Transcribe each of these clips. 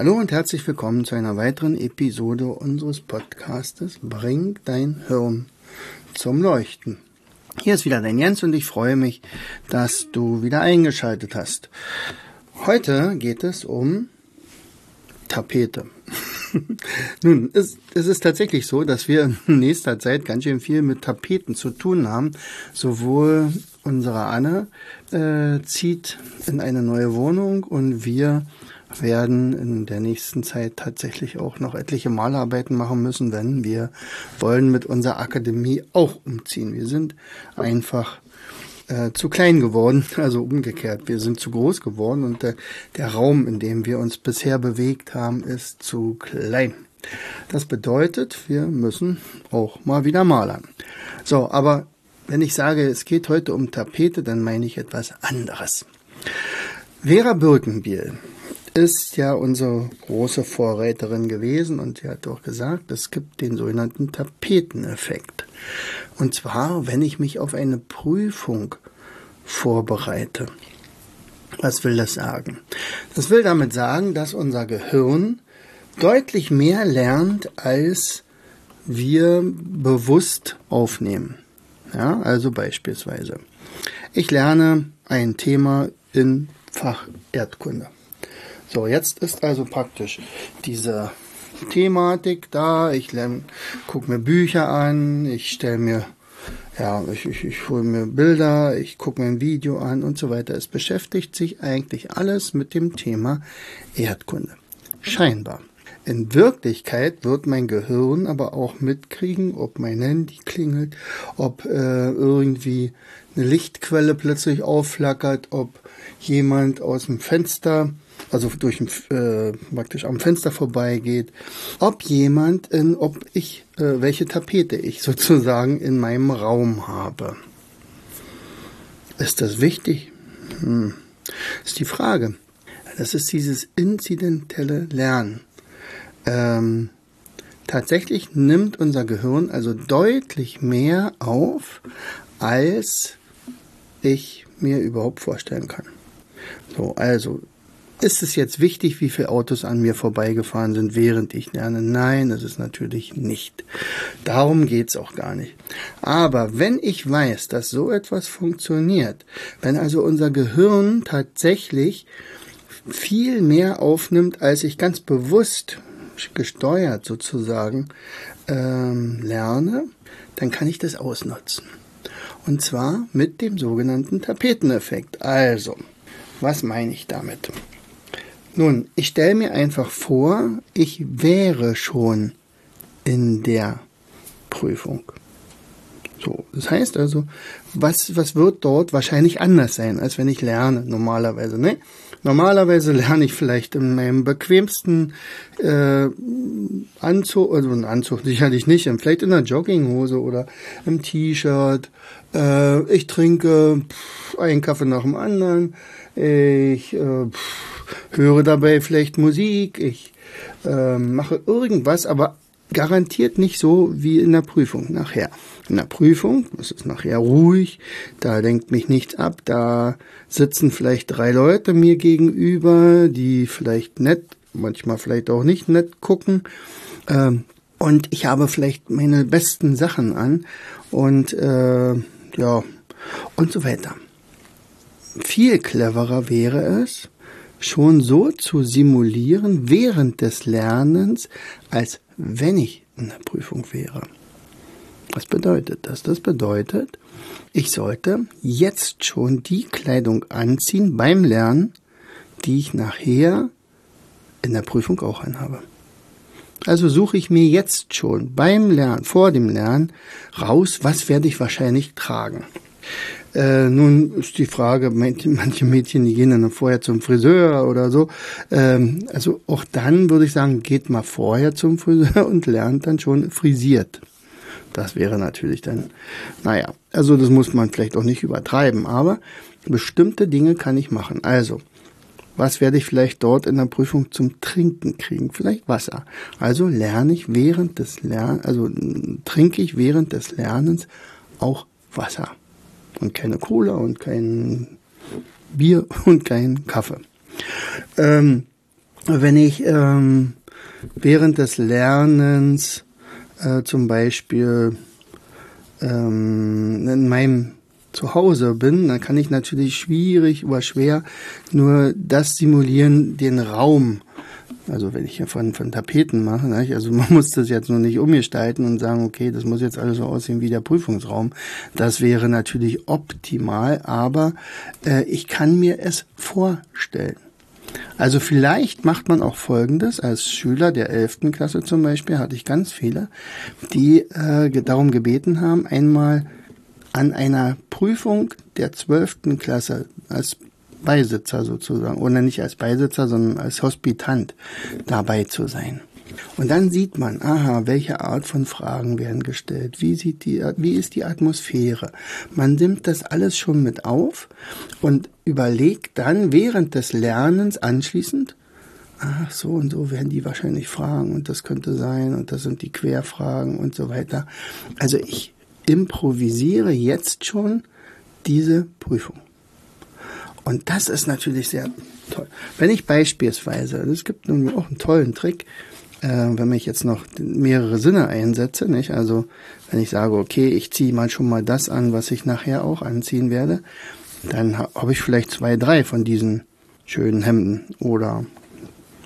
Hallo und herzlich willkommen zu einer weiteren Episode unseres Podcastes Bring dein Hirn zum Leuchten. Hier ist wieder dein Jens und ich freue mich, dass du wieder eingeschaltet hast. Heute geht es um Tapete. Nun, es, es, ist tatsächlich so, dass wir in nächster Zeit ganz schön viel mit Tapeten zu tun haben. Sowohl unsere Anne äh, zieht in eine neue Wohnung und wir werden in der nächsten Zeit tatsächlich auch noch etliche Malarbeiten machen müssen, wenn wir wollen mit unserer Akademie auch umziehen. Wir sind einfach äh, zu klein geworden, also umgekehrt. Wir sind zu groß geworden und der, der Raum, in dem wir uns bisher bewegt haben, ist zu klein. Das bedeutet, wir müssen auch mal wieder malern. So, aber wenn ich sage, es geht heute um Tapete, dann meine ich etwas anderes. Vera Birkenbiel ist ja unsere große Vorreiterin gewesen und sie hat auch gesagt, es gibt den sogenannten Tapeteneffekt. Und zwar, wenn ich mich auf eine Prüfung vorbereite. Was will das sagen? Das will damit sagen, dass unser Gehirn deutlich mehr lernt, als wir bewusst aufnehmen. Ja, also beispielsweise. Ich lerne ein Thema in Fach Erdkunde. So, jetzt ist also praktisch diese Thematik da. Ich gucke mir Bücher an, ich stelle mir, ja, ich, ich, ich hole mir Bilder, ich gucke mir ein Video an und so weiter. Es beschäftigt sich eigentlich alles mit dem Thema Erdkunde. Scheinbar. In Wirklichkeit wird mein Gehirn aber auch mitkriegen, ob mein Handy klingelt, ob äh, irgendwie eine Lichtquelle plötzlich aufflackert, ob jemand aus dem Fenster also durch äh, praktisch am Fenster vorbeigeht, ob jemand, in, ob ich, äh, welche Tapete ich sozusagen in meinem Raum habe. Ist das wichtig? Hm. Ist die Frage. Das ist dieses inzidentelle Lernen. Ähm, tatsächlich nimmt unser Gehirn also deutlich mehr auf, als ich mir überhaupt vorstellen kann. So, also ist es jetzt wichtig, wie viele Autos an mir vorbeigefahren sind, während ich lerne? Nein, das ist natürlich nicht. Darum geht's auch gar nicht. Aber wenn ich weiß, dass so etwas funktioniert, wenn also unser Gehirn tatsächlich viel mehr aufnimmt, als ich ganz bewusst gesteuert sozusagen ähm, lerne, dann kann ich das ausnutzen. Und zwar mit dem sogenannten Tapeteneffekt. Also, was meine ich damit? Nun, ich stelle mir einfach vor, ich wäre schon in der Prüfung. So, das heißt also, was, was wird dort wahrscheinlich anders sein, als wenn ich lerne, normalerweise, ne? Normalerweise lerne ich vielleicht in meinem bequemsten äh, Anzug, also ein Anzug sicherlich nicht, vielleicht in einer Jogginghose oder im T-Shirt. Äh, ich trinke pff, einen Kaffee nach dem anderen. Ich äh, pff, höre dabei vielleicht Musik, ich äh, mache irgendwas, aber garantiert nicht so wie in der Prüfung nachher. In der Prüfung, ist nachher ruhig, da lenkt mich nichts ab, da sitzen vielleicht drei Leute mir gegenüber, die vielleicht nett, manchmal vielleicht auch nicht nett gucken. Ähm, und ich habe vielleicht meine besten Sachen an und äh, ja und so weiter. Viel cleverer wäre es, schon so zu simulieren während des Lernens, als wenn ich in der Prüfung wäre. Was bedeutet das? Das bedeutet, ich sollte jetzt schon die Kleidung anziehen beim Lernen, die ich nachher in der Prüfung auch anhabe. Also suche ich mir jetzt schon beim Lernen, vor dem Lernen raus, was werde ich wahrscheinlich tragen. Äh, nun ist die Frage, manche Mädchen, die gehen dann vorher zum Friseur oder so. Ähm, also auch dann würde ich sagen, geht mal vorher zum Friseur und lernt dann schon frisiert. Das wäre natürlich dann, naja, also das muss man vielleicht auch nicht übertreiben, aber bestimmte Dinge kann ich machen. Also, was werde ich vielleicht dort in der Prüfung zum Trinken kriegen? Vielleicht Wasser. Also lerne ich während des Lernens, also trinke ich während des Lernens auch Wasser. Und keine Cola und kein Bier und kein Kaffee. Ähm, wenn ich ähm, während des Lernens äh, zum Beispiel ähm, in meinem zu Hause bin, dann kann ich natürlich schwierig oder schwer nur das simulieren, den Raum. Also wenn ich ja von, von Tapeten mache, nicht? also man muss das jetzt nur nicht umgestalten und sagen, okay, das muss jetzt alles so aussehen wie der Prüfungsraum. Das wäre natürlich optimal, aber äh, ich kann mir es vorstellen. Also vielleicht macht man auch Folgendes. Als Schüler der 11. Klasse zum Beispiel hatte ich ganz viele, die äh, darum gebeten haben, einmal an einer Prüfung der zwölften Klasse als Beisitzer sozusagen, oder nicht als Beisitzer, sondern als Hospitant dabei zu sein. Und dann sieht man, aha, welche Art von Fragen werden gestellt, wie sieht die, wie ist die Atmosphäre. Man nimmt das alles schon mit auf und überlegt dann während des Lernens anschließend, ach so und so werden die wahrscheinlich fragen und das könnte sein und das sind die Querfragen und so weiter. Also ich improvisiere jetzt schon diese Prüfung. Und das ist natürlich sehr toll. Wenn ich beispielsweise, es gibt nun auch einen tollen Trick, äh, wenn ich jetzt noch mehrere Sinne einsetze, nicht? Also wenn ich sage, okay, ich ziehe mal schon mal das an, was ich nachher auch anziehen werde, dann habe ich vielleicht zwei, drei von diesen schönen Hemden oder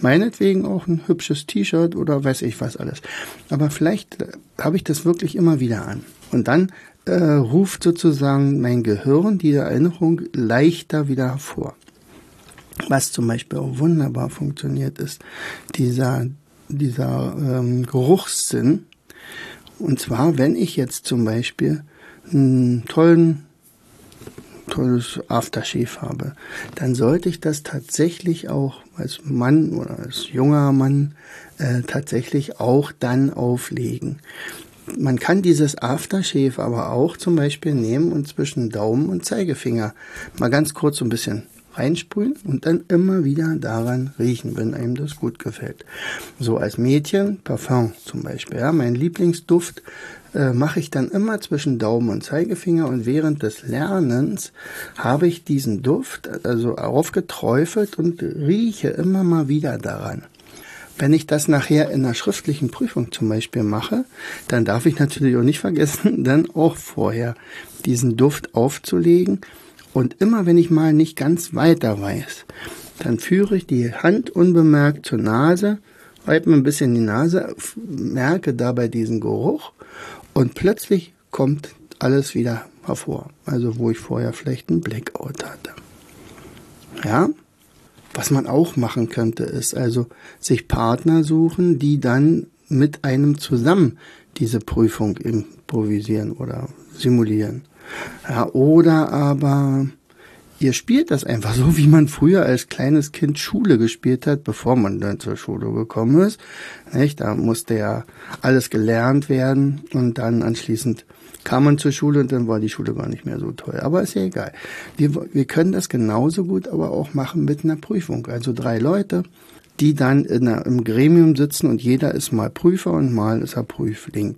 meinetwegen auch ein hübsches T-Shirt oder weiß ich was alles. Aber vielleicht äh, habe ich das wirklich immer wieder an. Und dann äh, ruft sozusagen mein Gehirn diese Erinnerung leichter wieder hervor. Was zum Beispiel auch wunderbar funktioniert, ist dieser, dieser ähm, Geruchssinn. Und zwar, wenn ich jetzt zum Beispiel einen tollen tolles Aftershave habe, dann sollte ich das tatsächlich auch als Mann oder als junger Mann äh, tatsächlich auch dann auflegen. Man kann dieses Aftershave aber auch zum Beispiel nehmen und zwischen Daumen und Zeigefinger mal ganz kurz so ein bisschen reinsprühen und dann immer wieder daran riechen, wenn einem das gut gefällt. So als Mädchen, Parfum zum Beispiel. Ja, mein Lieblingsduft äh, mache ich dann immer zwischen Daumen und Zeigefinger und während des Lernens habe ich diesen Duft also aufgeträufelt und rieche immer mal wieder daran. Wenn ich das nachher in einer schriftlichen Prüfung zum Beispiel mache, dann darf ich natürlich auch nicht vergessen, dann auch vorher diesen Duft aufzulegen. Und immer wenn ich mal nicht ganz weiter weiß, dann führe ich die Hand unbemerkt zur Nase, reibe mir ein bisschen die Nase, merke dabei diesen Geruch und plötzlich kommt alles wieder hervor. Also wo ich vorher vielleicht einen Blackout hatte. Ja, was man auch machen könnte, ist also sich Partner suchen, die dann mit einem zusammen diese Prüfung improvisieren oder simulieren. Ja, oder aber ihr spielt das einfach so, wie man früher als kleines Kind Schule gespielt hat, bevor man dann zur Schule gekommen ist. Nicht? Da musste ja alles gelernt werden und dann anschließend kam man zur Schule und dann war die Schule gar nicht mehr so toll. Aber ist ja egal. Wir, wir können das genauso gut aber auch machen mit einer Prüfung. Also drei Leute, die dann in einer, im Gremium sitzen und jeder ist mal Prüfer und mal ist er Prüfling.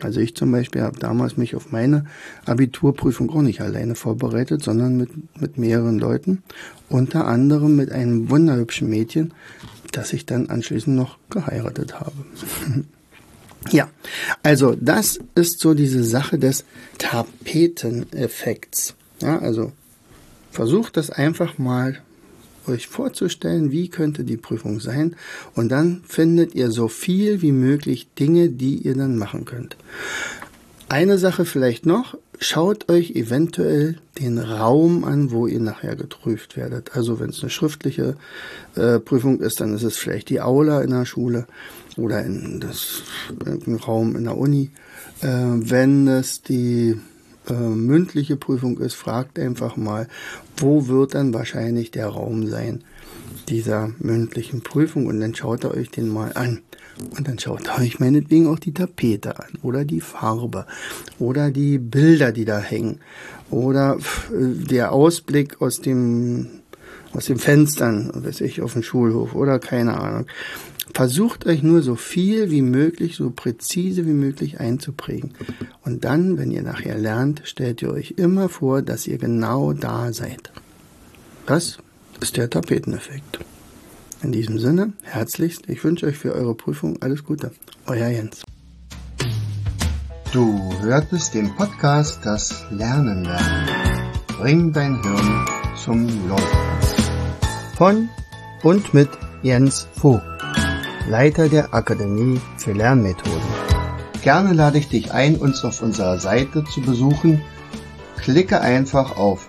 Also ich zum Beispiel habe damals mich auf meine Abiturprüfung auch nicht alleine vorbereitet, sondern mit, mit mehreren Leuten. Unter anderem mit einem wunderhübschen Mädchen, das ich dann anschließend noch geheiratet habe. Ja, also das ist so diese Sache des Tapeteneffekts. Ja, also versucht das einfach mal euch vorzustellen, wie könnte die Prüfung sein und dann findet ihr so viel wie möglich Dinge, die ihr dann machen könnt. Eine Sache vielleicht noch, schaut euch eventuell den Raum an, wo ihr nachher geprüft werdet. Also wenn es eine schriftliche äh, Prüfung ist, dann ist es vielleicht die Aula in der Schule oder in das im Raum in der Uni. Äh, wenn es die äh, mündliche Prüfung ist, fragt einfach mal, wo wird dann wahrscheinlich der Raum sein dieser mündlichen Prüfung und dann schaut ihr euch den mal an. Und dann schaut euch meinetwegen auch die Tapete an oder die Farbe oder die Bilder, die da hängen oder der Ausblick aus dem aus den Fenstern, weiß ich, auf dem Schulhof oder keine Ahnung. Versucht euch nur so viel wie möglich, so präzise wie möglich einzuprägen. Und dann, wenn ihr nachher lernt, stellt ihr euch immer vor, dass ihr genau da seid. Das ist der Tapeteneffekt. In diesem Sinne, herzlichst, ich wünsche euch für eure Prüfung alles Gute. Euer Jens. Du hörtest den Podcast Das Lernen lernen. Bring dein Hirn zum Laufen. Von und mit Jens Vogt, Leiter der Akademie für Lernmethoden. Gerne lade ich dich ein, uns auf unserer Seite zu besuchen. Klicke einfach auf